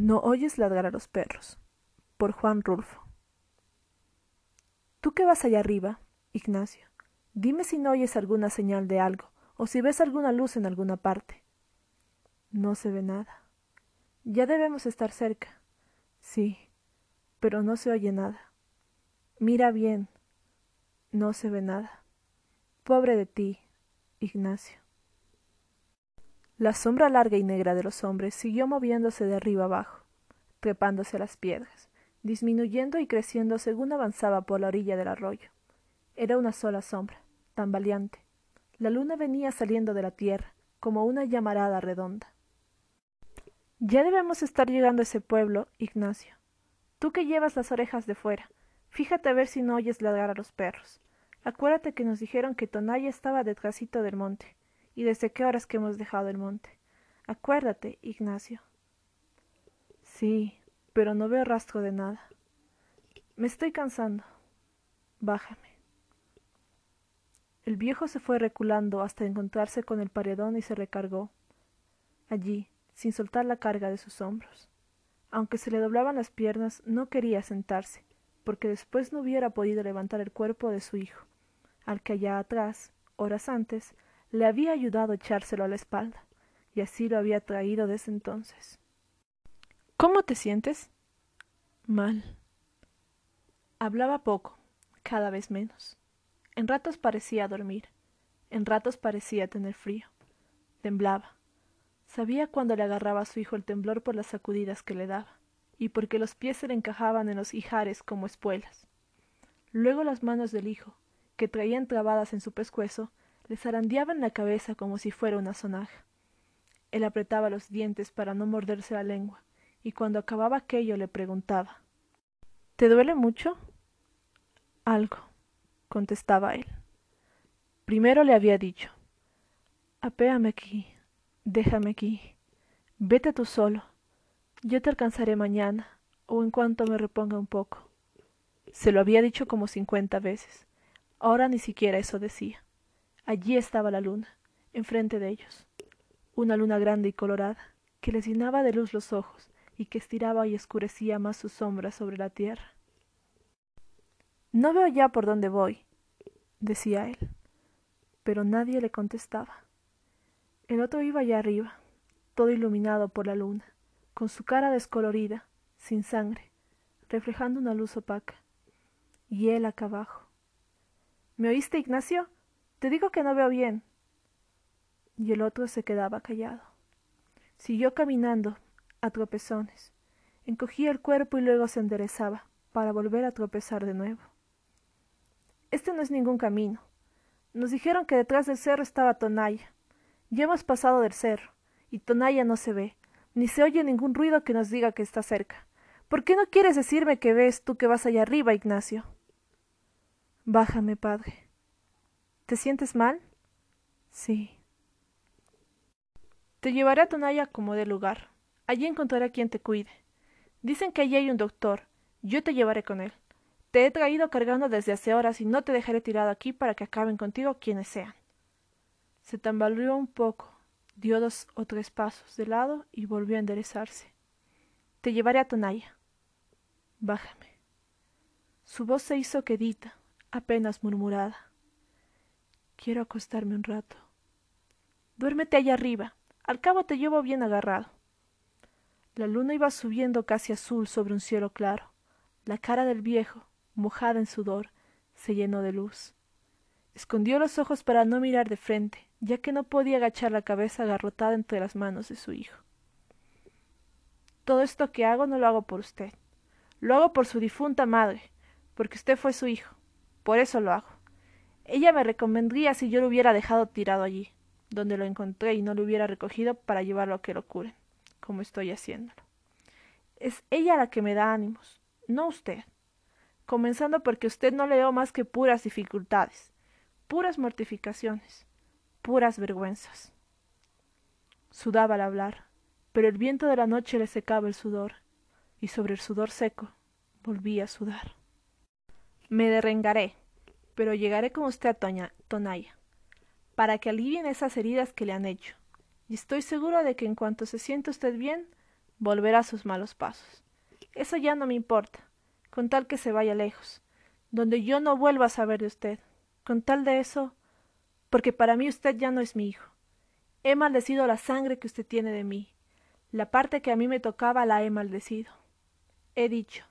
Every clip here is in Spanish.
No oyes ladrar a los perros. Por Juan Rulfo. Tú que vas allá arriba, Ignacio, dime si no oyes alguna señal de algo, o si ves alguna luz en alguna parte. No se ve nada. Ya debemos estar cerca. Sí, pero no se oye nada. Mira bien. No se ve nada. Pobre de ti, Ignacio. La sombra larga y negra de los hombres siguió moviéndose de arriba abajo, trepándose a las piedras, disminuyendo y creciendo según avanzaba por la orilla del arroyo. Era una sola sombra, tambaleante. La luna venía saliendo de la tierra, como una llamarada redonda. Ya debemos estar llegando a ese pueblo, Ignacio. Tú que llevas las orejas de fuera, fíjate a ver si no oyes ladrar a los perros. Acuérdate que nos dijeron que Tonaya estaba detrásito del monte y desde qué horas que hemos dejado el monte. Acuérdate, Ignacio. Sí, pero no veo rastro de nada. Me estoy cansando. Bájame. El viejo se fue reculando hasta encontrarse con el paredón y se recargó. Allí, sin soltar la carga de sus hombros. Aunque se le doblaban las piernas, no quería sentarse, porque después no hubiera podido levantar el cuerpo de su hijo, al que allá atrás, horas antes, le había ayudado a echárselo a la espalda, y así lo había traído desde entonces. ¿Cómo te sientes? Mal. Hablaba poco, cada vez menos. En ratos parecía dormir, en ratos parecía tener frío. Temblaba. Sabía cuando le agarraba a su hijo el temblor por las sacudidas que le daba, y porque los pies se le encajaban en los ijares como espuelas. Luego las manos del hijo, que traían trabadas en su pescuezo, le zarandeaban la cabeza como si fuera una sonaja. Él apretaba los dientes para no morderse la lengua, y cuando acababa aquello le preguntaba ¿Te duele mucho? Algo, contestaba él. Primero le había dicho Apéame aquí, déjame aquí, vete tú solo, yo te alcanzaré mañana, o en cuanto me reponga un poco. Se lo había dicho como cincuenta veces. Ahora ni siquiera eso decía. Allí estaba la luna, enfrente de ellos, una luna grande y colorada, que les llenaba de luz los ojos y que estiraba y oscurecía más su sombra sobre la tierra. No veo ya por dónde voy, decía él, pero nadie le contestaba. El otro iba allá arriba, todo iluminado por la luna, con su cara descolorida, sin sangre, reflejando una luz opaca, y él acá abajo. ¿Me oíste, Ignacio? Te digo que no veo bien. Y el otro se quedaba callado. Siguió caminando, a tropezones. Encogía el cuerpo y luego se enderezaba, para volver a tropezar de nuevo. Este no es ningún camino. Nos dijeron que detrás del cerro estaba Tonaya. Ya hemos pasado del cerro, y Tonaya no se ve, ni se oye ningún ruido que nos diga que está cerca. ¿Por qué no quieres decirme que ves tú que vas allá arriba, Ignacio? Bájame, padre. ¿Te sientes mal? Sí. Te llevaré a Tonaya como de lugar. Allí encontraré quien te cuide. Dicen que allí hay un doctor. Yo te llevaré con él. Te he traído cargando desde hace horas y no te dejaré tirado aquí para que acaben contigo quienes sean. Se tambaleó un poco, dio dos o tres pasos de lado y volvió a enderezarse. Te llevaré a Tonaya. Bájame. Su voz se hizo quedita, apenas murmurada. Quiero acostarme un rato. Duérmete allá arriba. Al cabo te llevo bien agarrado. La luna iba subiendo casi azul sobre un cielo claro. La cara del viejo, mojada en sudor, se llenó de luz. Escondió los ojos para no mirar de frente, ya que no podía agachar la cabeza agarrotada entre las manos de su hijo. Todo esto que hago no lo hago por usted. Lo hago por su difunta madre, porque usted fue su hijo. Por eso lo hago. Ella me recomendría si yo lo hubiera dejado tirado allí, donde lo encontré y no lo hubiera recogido para llevarlo a que lo curen, como estoy haciéndolo. Es ella la que me da ánimos, no usted. Comenzando porque usted no le dio más que puras dificultades, puras mortificaciones, puras vergüenzas. Sudaba al hablar, pero el viento de la noche le secaba el sudor, y sobre el sudor seco volvía a sudar. Me derrengaré, pero llegaré con usted a Tonaya, para que alivien esas heridas que le han hecho. Y estoy seguro de que en cuanto se siente usted bien, volverá a sus malos pasos. Eso ya no me importa, con tal que se vaya lejos, donde yo no vuelva a saber de usted. Con tal de eso, porque para mí usted ya no es mi hijo. He maldecido la sangre que usted tiene de mí. La parte que a mí me tocaba la he maldecido. He dicho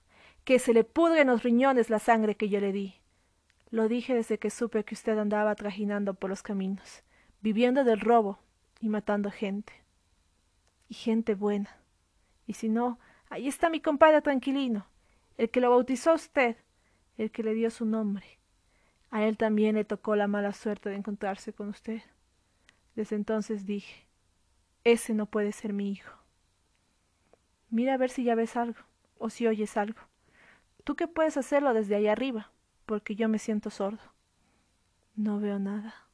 que se le pudre en los riñones la sangre que yo le di. Lo dije desde que supe que usted andaba trajinando por los caminos, viviendo del robo y matando gente. Y gente buena. Y si no, ahí está mi compadre tranquilino, el que lo bautizó a usted, el que le dio su nombre. A él también le tocó la mala suerte de encontrarse con usted. Desde entonces dije, ese no puede ser mi hijo. Mira a ver si ya ves algo, o si oyes algo. Tú que puedes hacerlo desde ahí arriba, porque yo me siento sordo. No veo nada.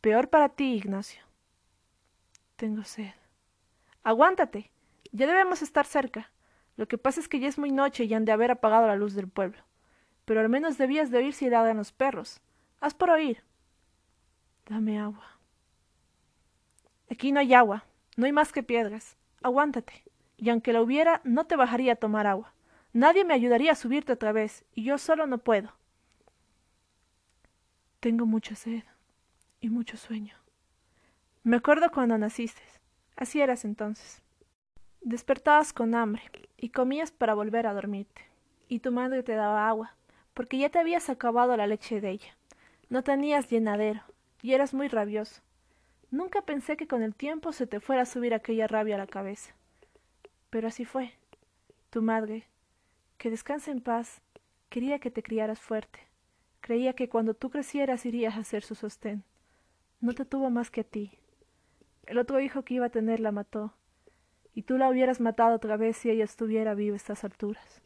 Peor para ti, Ignacio. Tengo sed. Aguántate. Ya debemos estar cerca. Lo que pasa es que ya es muy noche y han de haber apagado la luz del pueblo. Pero al menos debías de oír si ladran los perros. Haz por oír. Dame agua. Aquí no hay agua. No hay más que piedras. Aguántate y aunque la hubiera, no te bajaría a tomar agua. Nadie me ayudaría a subirte otra vez, y yo solo no puedo. Tengo mucha sed y mucho sueño. Me acuerdo cuando naciste. Así eras entonces. Despertabas con hambre y comías para volver a dormirte. Y tu madre te daba agua, porque ya te habías acabado la leche de ella. No tenías llenadero y eras muy rabioso. Nunca pensé que con el tiempo se te fuera a subir aquella rabia a la cabeza. Pero así fue. Tu madre, que descanse en paz, quería que te criaras fuerte. Creía que cuando tú crecieras irías a ser su sostén. No te tuvo más que a ti. El otro hijo que iba a tener la mató, y tú la hubieras matado otra vez si ella estuviera viva a estas alturas.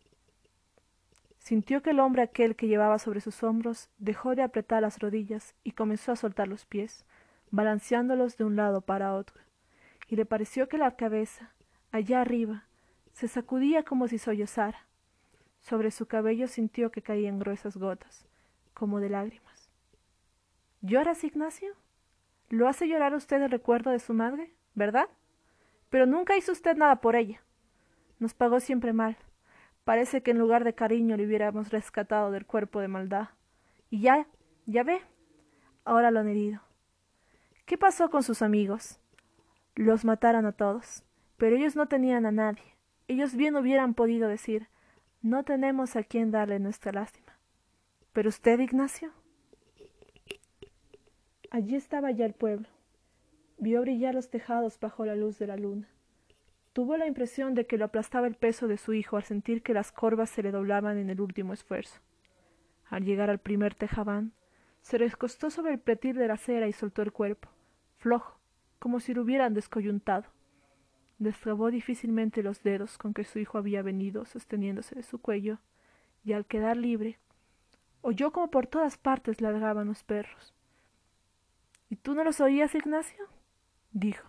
Sintió que el hombre aquel que llevaba sobre sus hombros dejó de apretar las rodillas y comenzó a soltar los pies, balanceándolos de un lado para otro, y le pareció que la cabeza, allá arriba, se sacudía como si sollozara. Sobre su cabello sintió que caían gruesas gotas, como de lágrimas. ¿Lloras, Ignacio? ¿Lo hace llorar usted el recuerdo de su madre, verdad? Pero nunca hizo usted nada por ella. Nos pagó siempre mal. Parece que en lugar de cariño le hubiéramos rescatado del cuerpo de maldad. Y ya, ya ve, ahora lo han herido. ¿Qué pasó con sus amigos? Los mataron a todos. Pero ellos no tenían a nadie. Ellos bien hubieran podido decir no tenemos a quien darle nuestra lástima. Pero usted, Ignacio. Allí estaba ya el pueblo. Vio brillar los tejados bajo la luz de la luna. Tuvo la impresión de que lo aplastaba el peso de su hijo al sentir que las corvas se le doblaban en el último esfuerzo. Al llegar al primer tejabán, se recostó sobre el pretil de la acera y soltó el cuerpo, flojo, como si lo hubieran descoyuntado destrabó difícilmente los dedos con que su hijo había venido sosteniéndose de su cuello, y al quedar libre, oyó como por todas partes ladraban los perros. ¿Y tú no los oías, Ignacio? dijo.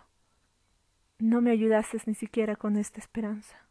No me ayudases ni siquiera con esta esperanza.